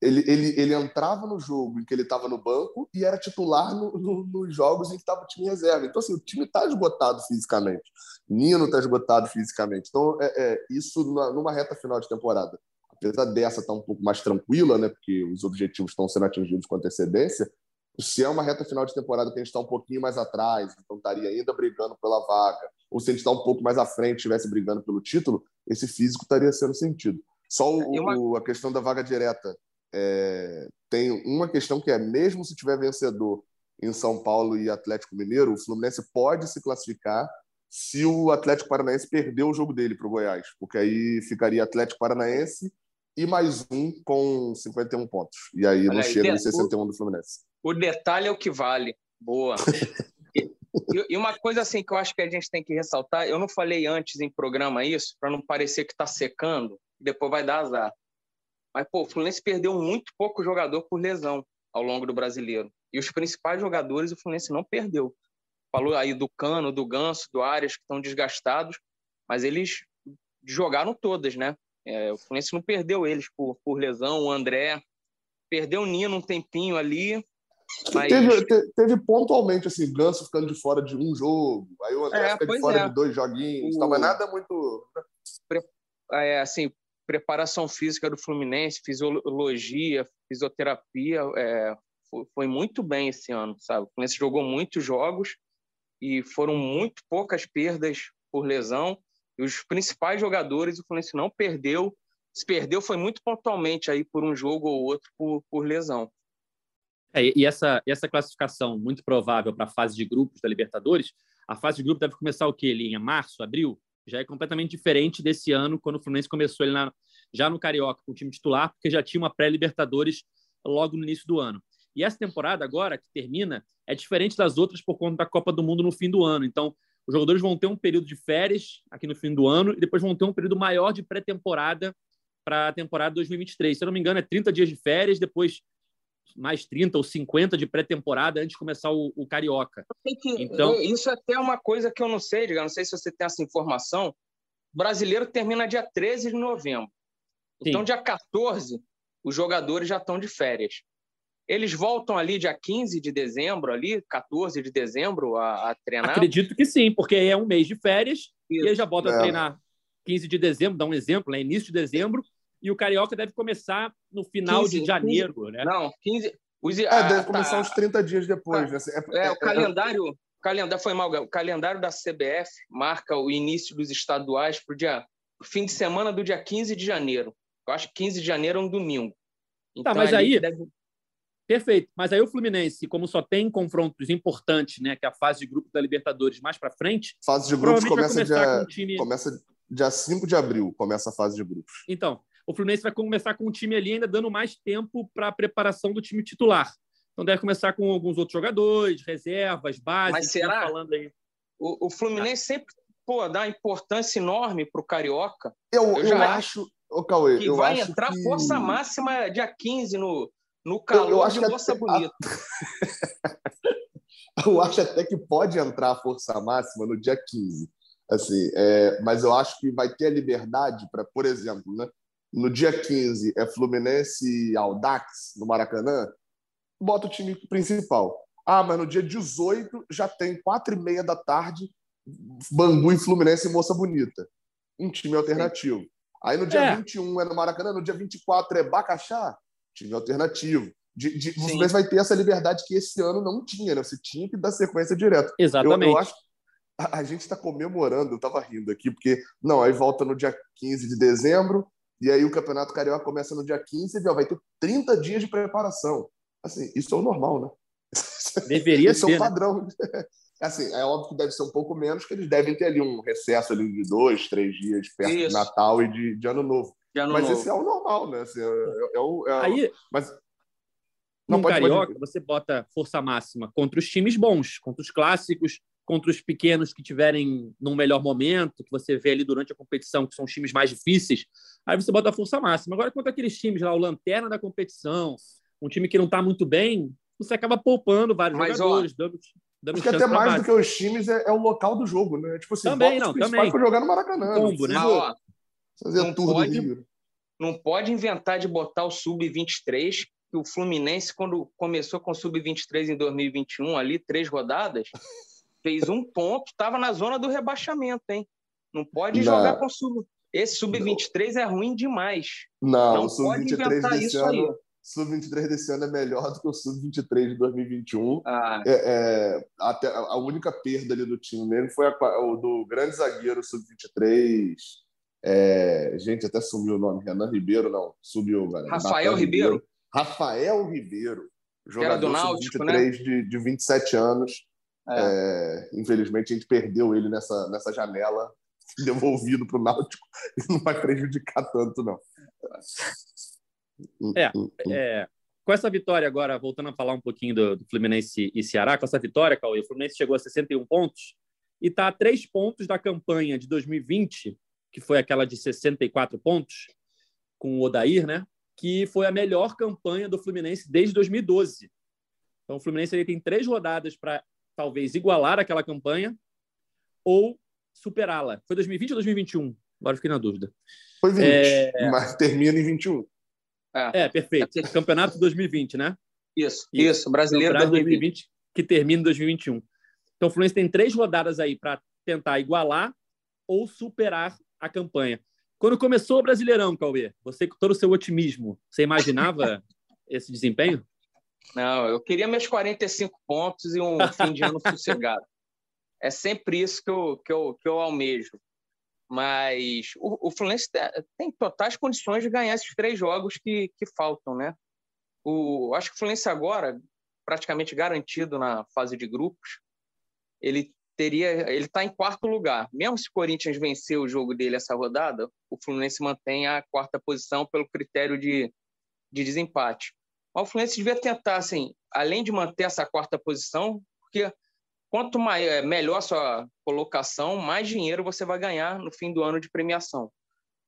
ele, ele, ele entrava no jogo em que ele estava no banco e era titular no, no, nos jogos em que estava o time reserva. Então, assim, o time está esgotado fisicamente. Nino está esgotado fisicamente. Então, é, é isso numa, numa, reta final de temporada. Apesar dessa estar tá um pouco mais tranquila, né, porque os objetivos estão sendo atingidos com antecedência, se é uma reta final de temporada que a gente está um pouquinho mais atrás, então estaria ainda brigando pela vaga, ou se a gente está um pouco mais à frente, estivesse brigando pelo título, esse físico estaria sendo sentido. Só o, uma... o, a questão da vaga direta é, tem uma questão que é, mesmo se tiver vencedor em São Paulo e Atlético Mineiro, o Fluminense pode se classificar se o Atlético Paranaense perder o jogo dele para o Goiás, porque aí ficaria Atlético Paranaense e mais um com 51 pontos. E aí Olha não chega nos 61 do Fluminense. O detalhe é o que vale. Boa. e, e, uma coisa assim que eu acho que a gente tem que ressaltar, eu não falei antes em programa isso, para não parecer que está secando, depois vai dar azar. Mas, pô, o Fluminense perdeu muito pouco jogador por lesão ao longo do brasileiro. E os principais jogadores o Fluminense não perdeu. Falou aí do Cano, do Ganso, do Arias, que estão desgastados, mas eles jogaram todas, né? É, o Fluminense não perdeu eles por, por lesão. O André perdeu o Nino um tempinho ali, Mas... Teve, te, teve, pontualmente, assim, Ganso ficando de fora de um jogo, aí o André é, fica de fora é. de dois joguinhos, o... mas nada muito... É, assim, preparação física do Fluminense, fisiologia, fisioterapia, é, foi, foi, muito bem esse ano, sabe? O Fluminense jogou muitos jogos e foram muito poucas perdas por lesão, e os principais jogadores o Fluminense não perdeu, se perdeu foi muito pontualmente aí por um jogo ou outro por, por lesão. É, e essa, essa classificação muito provável para a fase de grupos da Libertadores, a fase de grupo deve começar o quê? Em março, abril? Já é completamente diferente desse ano, quando o Fluminense começou ele na, já no Carioca com o time titular, porque já tinha uma pré-Libertadores logo no início do ano. E essa temporada agora, que termina, é diferente das outras por conta da Copa do Mundo no fim do ano. Então, os jogadores vão ter um período de férias aqui no fim do ano e depois vão ter um período maior de pré-temporada para a temporada 2023. Se eu não me engano, é 30 dias de férias, depois mais 30 ou 50 de pré-temporada antes de começar o, o Carioca. Que, então, isso é até uma coisa que eu não sei, Diga, não sei se você tem essa informação. O brasileiro termina dia 13 de novembro. Então, Sim. dia 14, os jogadores já estão de férias. Eles voltam ali dia 15 de dezembro, ali, 14 de dezembro, a, a treinar? Acredito que sim, porque é um mês de férias Isso. e aí já volta é. a treinar 15 de dezembro, dá um exemplo, né? início de dezembro, e o Carioca deve começar no final 15, de janeiro, 15, né? Não, 15. Os, é, deve tá, começar uns 30 dias depois. Né? Assim, é, é, o é, calendário. O calendário foi mal. O calendário da CBF marca o início dos estaduais para o dia fim de semana do dia 15 de janeiro. Eu acho que 15 de janeiro é um domingo. Tá, então, tá, mas aí. Deve... Perfeito. Mas aí o Fluminense, como só tem confrontos importantes, né, que é a fase de grupo da Libertadores mais para frente. Fase de grupos começa dia, time... começa dia 5 de abril, começa a fase de grupos. Então, o Fluminense vai começar com o time ali ainda dando mais tempo para a preparação do time titular. Então deve começar com alguns outros jogadores, reservas, bases. Mas será? Falando aí. O, o Fluminense ah. sempre pô, dá importância enorme para o Carioca. Eu, eu, eu acho, ô, Cauê, que eu vai acho entrar que... força máxima dia 15 no, no calor eu, eu acho de Moça até... Bonita. eu acho até que pode entrar a força máxima no dia 15. Assim, é, mas eu acho que vai ter a liberdade para, por exemplo, né, no dia 15 é Fluminense e Audax, no Maracanã, bota o time principal. Ah, mas no dia 18 já tem quatro e meia da tarde Bangu e Fluminense e Moça Bonita. Um time alternativo. Aí no dia é. 21 é no Maracanã, no dia 24 é Bacaxá, time alternativo. De, de, o Fluminense vai ter essa liberdade que esse ano não tinha, né? Você tinha que dar sequência direto. Exatamente. Eu, eu acho a, a gente está comemorando, eu estava rindo aqui, porque não, aí volta no dia 15 de dezembro, e aí o Campeonato Carioca começa no dia 15 e vai ter 30 dias de preparação. Assim, isso é o normal, né? Deveria Esse ser. é o né? padrão. Né? Assim, é óbvio que deve ser um pouco menos, que eles devem ter ali um recesso ali de dois, três dias perto isso. de Natal e de, de Ano Novo. De ano Mas novo. esse é o normal, né? Assim, é, é, é o, é, aí, mas não, pode, Carioca, pode... você bota força máxima contra os times bons, contra os clássicos, contra os pequenos que tiverem num melhor momento, que você vê ali durante a competição, que são os times mais difíceis, aí você bota a força máxima. Agora, contra aqueles times lá, o lanterna da competição, um time que não está muito bem, você acaba poupando vários Mas, jogadores, ó, dando, dando Acho que até mais do que os times é, é, o local do jogo, né? Tipo assim, também, não, também. para jogar no Maracanã. Combo, né? ó, fazer não pode, não pode inventar de botar o sub-23 que o Fluminense, quando começou com o sub-23 em 2021, ali, três rodadas, fez um ponto, estava na zona do rebaixamento, hein? Não pode não. jogar com sub. Esse sub-23 é ruim demais. Não, não o sub-23 desse ano. Sub-23 desse ano é melhor do que o sub-23 de 2021. Ah. É, é, até a única perda ali do time mesmo foi a, o do grande zagueiro sub-23. É, gente, até sumiu o nome. Renan Ribeiro, não. Subiu, galera. Rafael Ribeiro. Ribeiro. Rafael Ribeiro. Jogador sub-23 né? de, de 27 anos. É. É, infelizmente, a gente perdeu ele nessa, nessa janela, devolvido para o Náutico, e não vai prejudicar tanto, não. É, é, com essa vitória agora, voltando a falar um pouquinho do, do, Fluminense e Ceará, com essa vitória, Cauê, o Fluminense chegou a 61 pontos e está a três pontos da campanha de 2020, que foi aquela de 64 pontos, com o Odair, né? Que foi a melhor campanha do Fluminense desde 2012. Então, o Fluminense ele tem três rodadas para talvez igualar aquela campanha ou superá-la. Foi 2020 ou 2021? Agora fiquei na dúvida. Foi 20, é... mas termina em 21. É, é perfeito. Campeonato 2020, né? Isso, isso, isso brasileiro 2020. 2020, que termina em 2021. Então o Fluminense tem três rodadas aí para tentar igualar ou superar a campanha. Quando começou o Brasileirão, Cauê, você com todo o seu otimismo, você imaginava esse desempenho? Não, eu queria meus 45 pontos e um fim de ano sossegado. É sempre isso que eu, que eu, que eu almejo. Mas o, o Fluminense tem totais condições de ganhar esses três jogos que, que faltam, né? O, acho que o Fluminense agora, praticamente garantido na fase de grupos, ele teria, ele está em quarto lugar. Mesmo se o Corinthians vencer o jogo dele essa rodada, o Fluminense mantém a quarta posição pelo critério de, de desempate. O Fluminense devia tentar, assim, além de manter essa quarta posição, porque quanto maior, é, melhor a sua colocação, mais dinheiro você vai ganhar no fim do ano de premiação.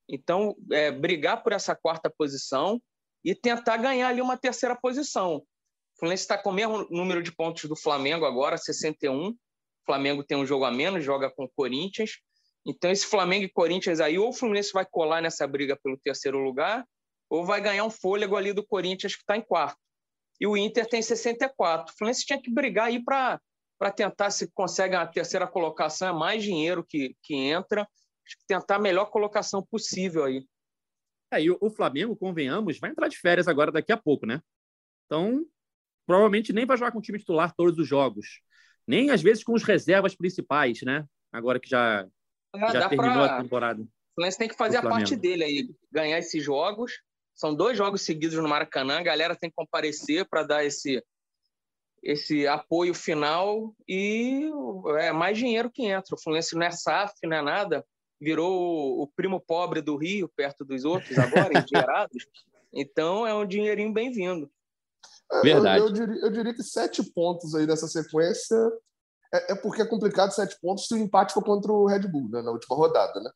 Então, é, brigar por essa quarta posição e tentar ganhar ali uma terceira posição. O Fluminense está com o mesmo número de pontos do Flamengo agora, 61. O Flamengo tem um jogo a menos, joga com o Corinthians. Então, esse Flamengo e Corinthians aí, ou o Fluminense vai colar nessa briga pelo terceiro lugar, ou vai ganhar um fôlego ali do Corinthians, que está em quarto. E o Inter tem 64. O Fluminense tinha que brigar aí para tentar se consegue a terceira colocação, é mais dinheiro que, que entra, tentar a melhor colocação possível aí. É, e o Flamengo, convenhamos, vai entrar de férias agora daqui a pouco, né? Então, provavelmente nem vai jogar com o time titular todos os jogos. Nem às vezes com os reservas principais, né? Agora que já, é, já terminou pra... a temporada. O Fluminense tem que fazer a parte dele aí, ganhar esses jogos são dois jogos seguidos no Maracanã, a galera tem que comparecer para dar esse, esse apoio final e é mais dinheiro que entra. O Fluminense não é SAF, não é nada, virou o primo pobre do Rio, perto dos outros agora, endinheirados. Então é um dinheirinho bem-vindo. Verdade. Eu, eu, diria, eu, diria, que sete pontos aí nessa sequência é, é, porque é complicado sete pontos se o empate for contra o Red Bull né, na última rodada, né?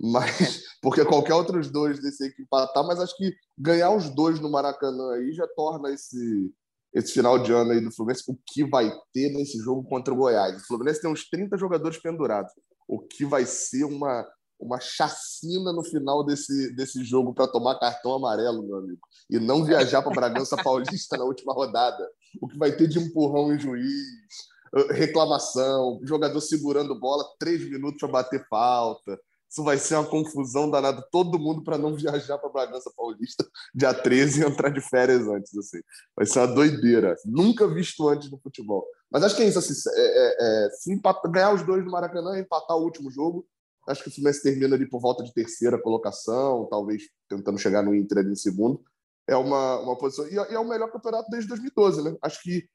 Mas, porque qualquer outros dois desse aí que empatar, mas acho que ganhar os dois no Maracanã aí já torna esse, esse final de ano aí do Fluminense o que vai ter nesse jogo contra o Goiás. O Fluminense tem uns 30 jogadores pendurados. O que vai ser uma, uma chacina no final desse, desse jogo para tomar cartão amarelo, meu amigo. E não viajar para Bragança Paulista na última rodada. O que vai ter de empurrão em juiz, reclamação, jogador segurando bola três minutos para bater falta isso vai ser uma confusão danada. Todo mundo para não viajar para Bragança Paulista dia 13 e entrar de férias antes. Assim. Vai ser uma doideira. Nunca visto antes no futebol. Mas acho que é isso. Assim, é, é, é, se empatar, ganhar os dois no Maracanã e empatar o último jogo, acho que o Fluminense termina ali por volta de terceira colocação, talvez tentando chegar no Inter ali em segundo. É uma, uma posição. E é, é o melhor campeonato desde 2012, né? Acho que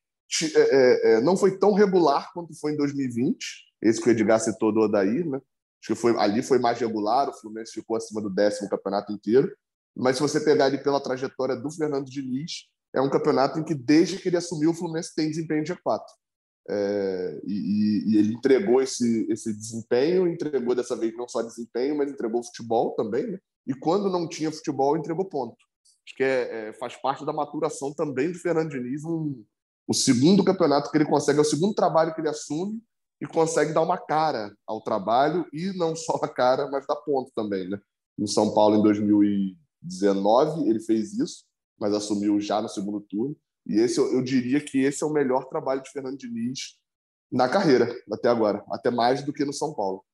é, é, é, não foi tão regular quanto foi em 2020. Esse que o Edgar citou do Odair, né? Acho que foi, ali foi mais regular, o Fluminense ficou acima do décimo campeonato inteiro. Mas se você pegar ali pela trajetória do Fernando Diniz, é um campeonato em que, desde que ele assumiu, o Fluminense tem desempenho de G4. É, e, e, ele entregou esse, esse desempenho, entregou dessa vez não só desempenho, mas entregou futebol também. Né? E quando não tinha futebol, entregou ponto. Acho que é, é, faz parte da maturação também do Fernando Diniz. Um, o segundo campeonato que ele consegue, é o segundo trabalho que ele assume e consegue dar uma cara ao trabalho e não só a cara, mas dar ponto também, né? No São Paulo em 2019 ele fez isso, mas assumiu já no segundo turno. E esse eu, eu diria que esse é o melhor trabalho de Fernando Diniz na carreira até agora, até mais do que no São Paulo.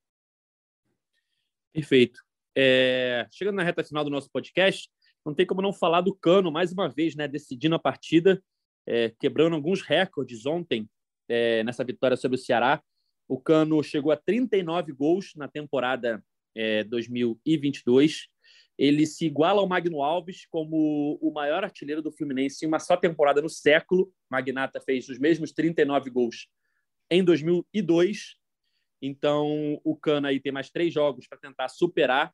Perfeito. É, chegando na reta final do nosso podcast, não tem como não falar do Cano mais uma vez, né? Decidindo a partida, é, quebrando alguns recordes ontem é, nessa vitória sobre o Ceará. O Cano chegou a 39 gols na temporada é, 2022. Ele se iguala ao Magno Alves como o maior artilheiro do Fluminense em uma só temporada no século. Magnata fez os mesmos 39 gols em 2002. Então, o Cano aí tem mais três jogos para tentar superar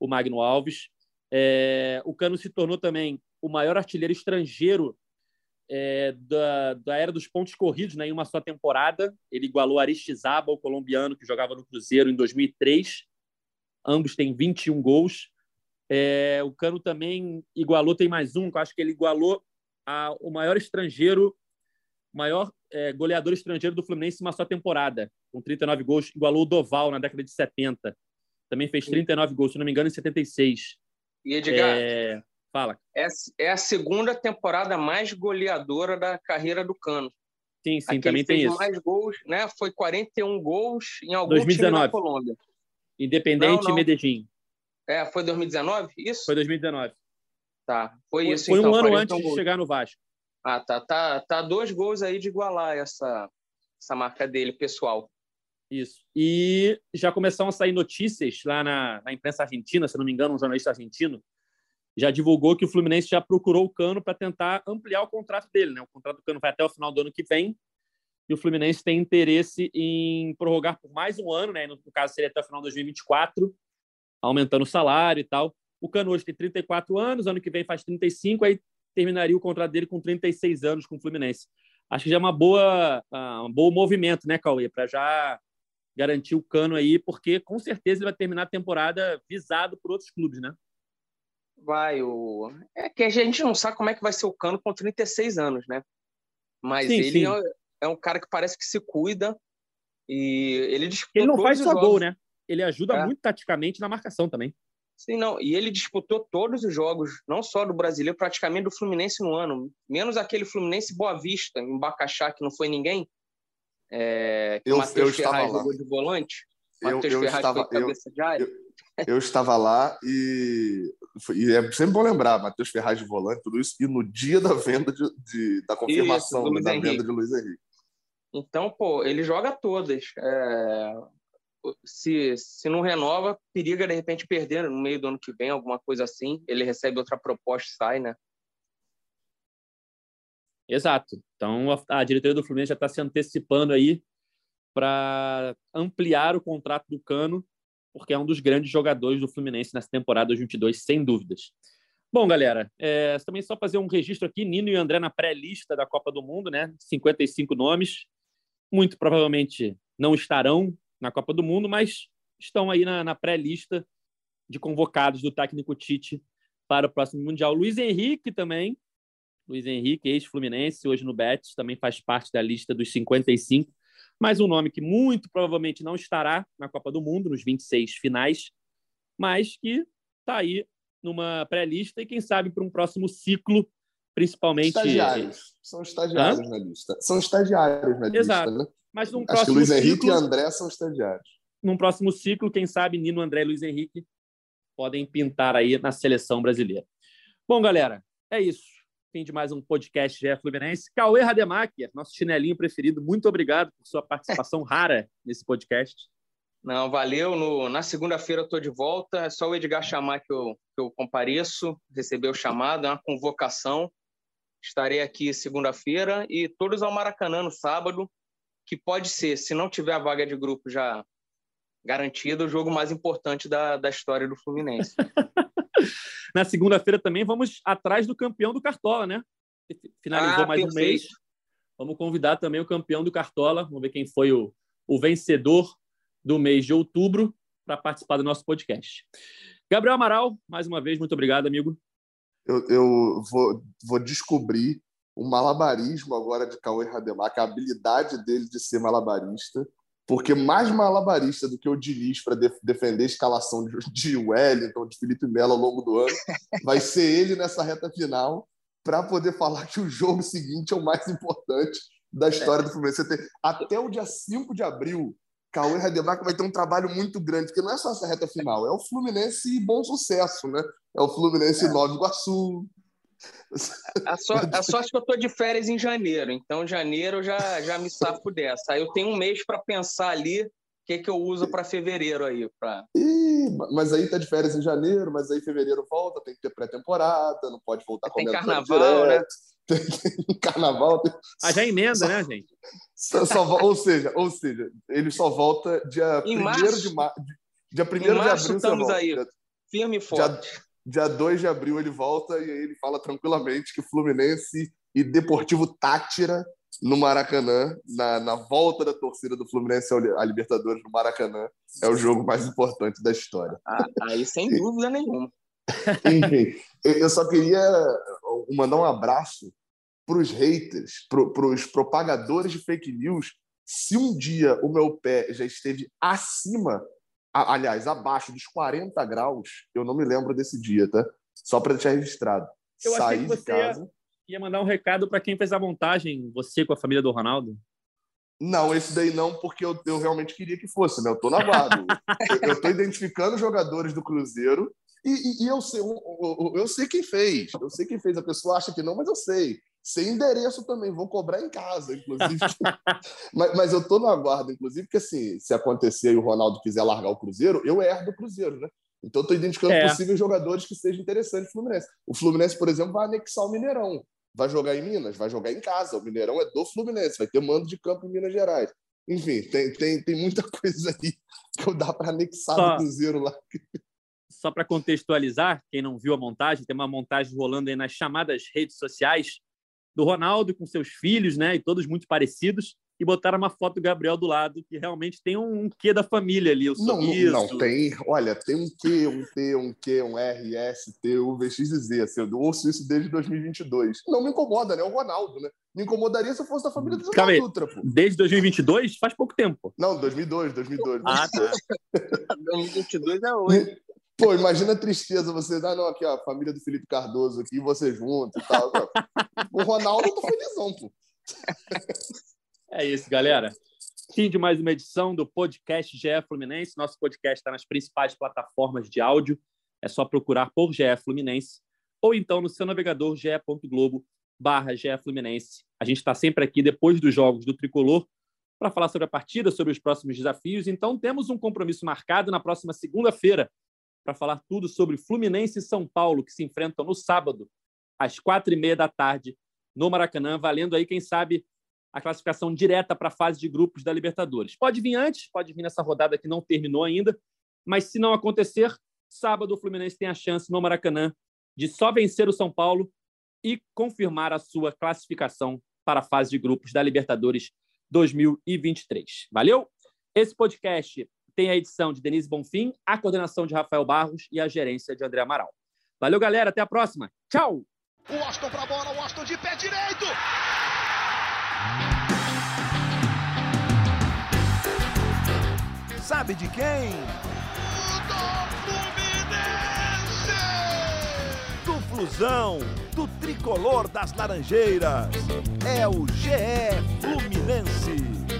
o Magno Alves. É, o Cano se tornou também o maior artilheiro estrangeiro é, da, da era dos pontos corridos né, em uma só temporada. Ele igualou Aristizaba, o colombiano que jogava no Cruzeiro em 2003. Ambos têm 21 gols. É, o Cano também igualou, tem mais um, que eu acho que ele igualou a, o maior estrangeiro, maior é, goleador estrangeiro do Fluminense em uma só temporada, com 39 gols. Igualou o Doval na década de 70. Também fez 39 gols, se não me engano, em 76. E Edgar? É... Fala. É, é a segunda temporada mais goleadora da carreira do Cano. Sim, sim, Aquele também tem isso. mais gols, né? Foi 41 gols em algum 2019. time da Colômbia. Independente e Medellín. É, foi 2019? Isso? Foi 2019. Tá, foi, foi isso. Foi então, um ano antes gols. de chegar no Vasco. Ah, tá, tá, tá dois gols aí de igualar essa, essa marca dele, pessoal. Isso. E já começaram a sair notícias lá na, na imprensa argentina, se não me engano, um jornalista argentino já divulgou que o Fluminense já procurou o Cano para tentar ampliar o contrato dele. Né? O contrato do Cano vai até o final do ano que vem e o Fluminense tem interesse em prorrogar por mais um ano, né? no caso seria até o final de 2024, aumentando o salário e tal. O Cano hoje tem 34 anos, ano que vem faz 35, aí terminaria o contrato dele com 36 anos com o Fluminense. Acho que já é uma boa, ah, um bom movimento, né, Cauê, para já garantir o Cano aí, porque com certeza ele vai terminar a temporada visado por outros clubes, né? Vai o. É que a gente não sabe como é que vai ser o Cano com 36 anos, né? Mas sim, ele sim. É, é um cara que parece que se cuida e ele disputou. Ele não faz só gol, né? Ele ajuda é. muito taticamente na marcação também. Sim, não. E ele disputou todos os jogos, não só do brasileiro, praticamente do Fluminense no ano. Menos aquele Fluminense Boa Vista, em Bacaxá, que não foi ninguém. É, que eu, o Matheus Ferraz jogou de volante. Matheus Ferraz estava, foi cabeça eu, de área. Eu, eu estava lá e, e, é sempre bom lembrar, Matheus Ferraz de volante, tudo isso, e no dia da venda de, de da confirmação isso, da venda de Luiz Henrique. Então, pô, ele joga todas. É... Se, se não renova, periga de repente perder no meio do ano que vem, alguma coisa assim. Ele recebe outra proposta e sai, né? Exato. Então a, a diretoria do Fluminense já está se antecipando aí para ampliar o contrato do Cano porque é um dos grandes jogadores do Fluminense nessa temporada 2022, sem dúvidas. Bom, galera, é, também só fazer um registro aqui, Nino e André na pré-lista da Copa do Mundo, né? 55 nomes, muito provavelmente não estarão na Copa do Mundo, mas estão aí na, na pré-lista de convocados do técnico Tite para o próximo Mundial. Luiz Henrique também, Luiz Henrique, ex-Fluminense, hoje no Betis, também faz parte da lista dos 55 mais um nome que muito provavelmente não estará na Copa do Mundo, nos 26 finais, mas que está aí numa pré-lista e quem sabe para um próximo ciclo, principalmente. Estagiários. São estagiários Hã? na lista. São estagiários na Exato. lista, né? Mas num Acho próximo que Luiz ciclo, Henrique e André são estagiários. Num próximo ciclo, quem sabe Nino, André e Luiz Henrique podem pintar aí na seleção brasileira. Bom, galera, é isso fim de mais um podcast GE Fluminense. Cauê Rademacher, nosso chinelinho preferido, muito obrigado por sua participação rara nesse podcast. Não, valeu. No, na segunda-feira eu estou de volta. É só o Edgar chamar que eu, que eu compareço, receber o chamado, é uma convocação. Estarei aqui segunda-feira e todos ao Maracanã no sábado, que pode ser, se não tiver a vaga de grupo já garantida, o jogo mais importante da, da história do Fluminense. Na segunda-feira também vamos atrás do campeão do Cartola, né? Finalizou ah, mais perfeito. um mês. Vamos convidar também o campeão do Cartola. Vamos ver quem foi o, o vencedor do mês de outubro para participar do nosso podcast. Gabriel Amaral, mais uma vez, muito obrigado, amigo. Eu, eu vou, vou descobrir o malabarismo agora de Cauê Rademacher, a habilidade dele de ser malabarista porque mais malabarista do que o Diniz para def defender a escalação de, Wellington, de Felipe Melo ao longo do ano, vai ser ele nessa reta final para poder falar que o jogo seguinte é o mais importante da história do Fluminense. Tem, até o dia 5 de abril, Cauê Rademacher vai ter um trabalho muito grande, porque não é só essa reta final, é o Fluminense bom sucesso, né? É o Fluminense é. Nova Iguaçu, a, so, a sorte que eu tô de férias em janeiro, então janeiro eu já, já me safo dessa. Aí eu tenho um mês para pensar ali o que, que eu uso para fevereiro aí. Pra... Ih, mas aí tá de férias em janeiro, mas aí fevereiro volta, tem que ter pré-temporada, não pode voltar com Tem carnaval, né? Tem, tem carnaval. Tem... Ah, já emenda, só, né, gente? Só, só, ou, seja, ou seja, ele só volta dia 1 de março. Dia 1 de abril. Estamos aí, firme e forte. Já, Dia 2 de abril ele volta e aí ele fala tranquilamente que Fluminense e Deportivo Tátira no Maracanã, na, na volta da torcida do Fluminense à Libertadores no Maracanã, é o jogo mais importante da história. Ah, aí sem dúvida nenhuma. Enfim, eu só queria mandar um abraço para os haters, para os propagadores de fake news. Se um dia o meu pé já esteve acima aliás, abaixo dos 40 graus, eu não me lembro desse dia, tá? Só para deixar registrado. Eu Saí achei que você de casa. ia, ia mandar um recado para quem fez a montagem, você com a família do Ronaldo. Não, esse daí não, porque eu, eu realmente queria que fosse, né? Eu tô na eu, eu tô identificando jogadores do Cruzeiro e, e- e eu, sei, eu, eu- eu sei quem fez. Eu sei quem fez. A pessoa acha que não, mas eu sei. Sei endereço também, vou cobrar em casa, inclusive. mas, mas eu tô na guarda, inclusive, porque assim, se acontecer e o Ronaldo quiser largar o Cruzeiro, eu herdo o Cruzeiro, né? Então eu tô identificando É. possíveis jogadores que sejam interessantes pro Fluminense. O Fluminense, por exemplo, vai anexar o Mineirão. Vai jogar em Minas? Vai jogar em casa. O Mineirão é do Fluminense, vai ter mando de campo em Minas Gerais. Enfim, tem, tem, tem muita coisa aí que dá para anexar Só- do Cruzeiro lá. Só para contextualizar, quem não viu a montagem, tem uma montagem rolando aí nas chamadas redes sociais do Ronaldo com seus filhos, né? E todos muito parecidos. E botaram uma foto do Gabriel do lado, que realmente tem um, um quê da família ali, o Não, não, sorriso. não, tem. Olha, tem um Q, um T, um Q, um R, S, T, U, V, X e Z. Assim, eu ouço isso desde 2022. Não me incomoda, né? O Ronaldo, né? Me incomodaria se eu fosse da família do Calma aí. Dutra, pô. Desde 2022, faz pouco tempo. Não, 2002, 2002. Ah, tá. 2022 é hoje. Pô, imagina a tristeza você, ah, não, aqui, ó, a família do Felipe Cardoso aqui, você junto e tal. o Ronaldo, eu tô felizão, pô. É isso, galera. Fim de mais uma edição do podcast GE Fluminense. Nosso podcast está nas principais plataformas de áudio. É só procurar por GE Fluminense ou então no seu navegador ge.globo barra Fluminense. A gente está sempre aqui depois dos jogos do Tricolor para falar sobre a partida, sobre os próximos desafios. Então temos um compromisso marcado na próxima segunda-feira para falar tudo sobre Fluminense e São Paulo, que se enfrentam no sábado, às quatro e meia da tarde, no Maracanã, valendo aí, quem sabe, a classificação direta para a fase de grupos da Libertadores. Pode vir antes, pode vir nessa rodada que não terminou ainda, mas se não acontecer, sábado o Fluminense tem a chance no Maracanã de só vencer o São Paulo e confirmar a sua classificação para a fase de grupos da Libertadores 2023. Valeu? Esse podcast tem a edição de Denise Bonfim, a coordenação de Rafael Barros e a gerência de André Amaral. Valeu, galera. Até a próxima. Tchau! O Austin pra bola, o Austin de pé direito. Sabe de quem? Do Fluminense. Do Flusão, do tricolor das Laranjeiras. É o GE Fluminense.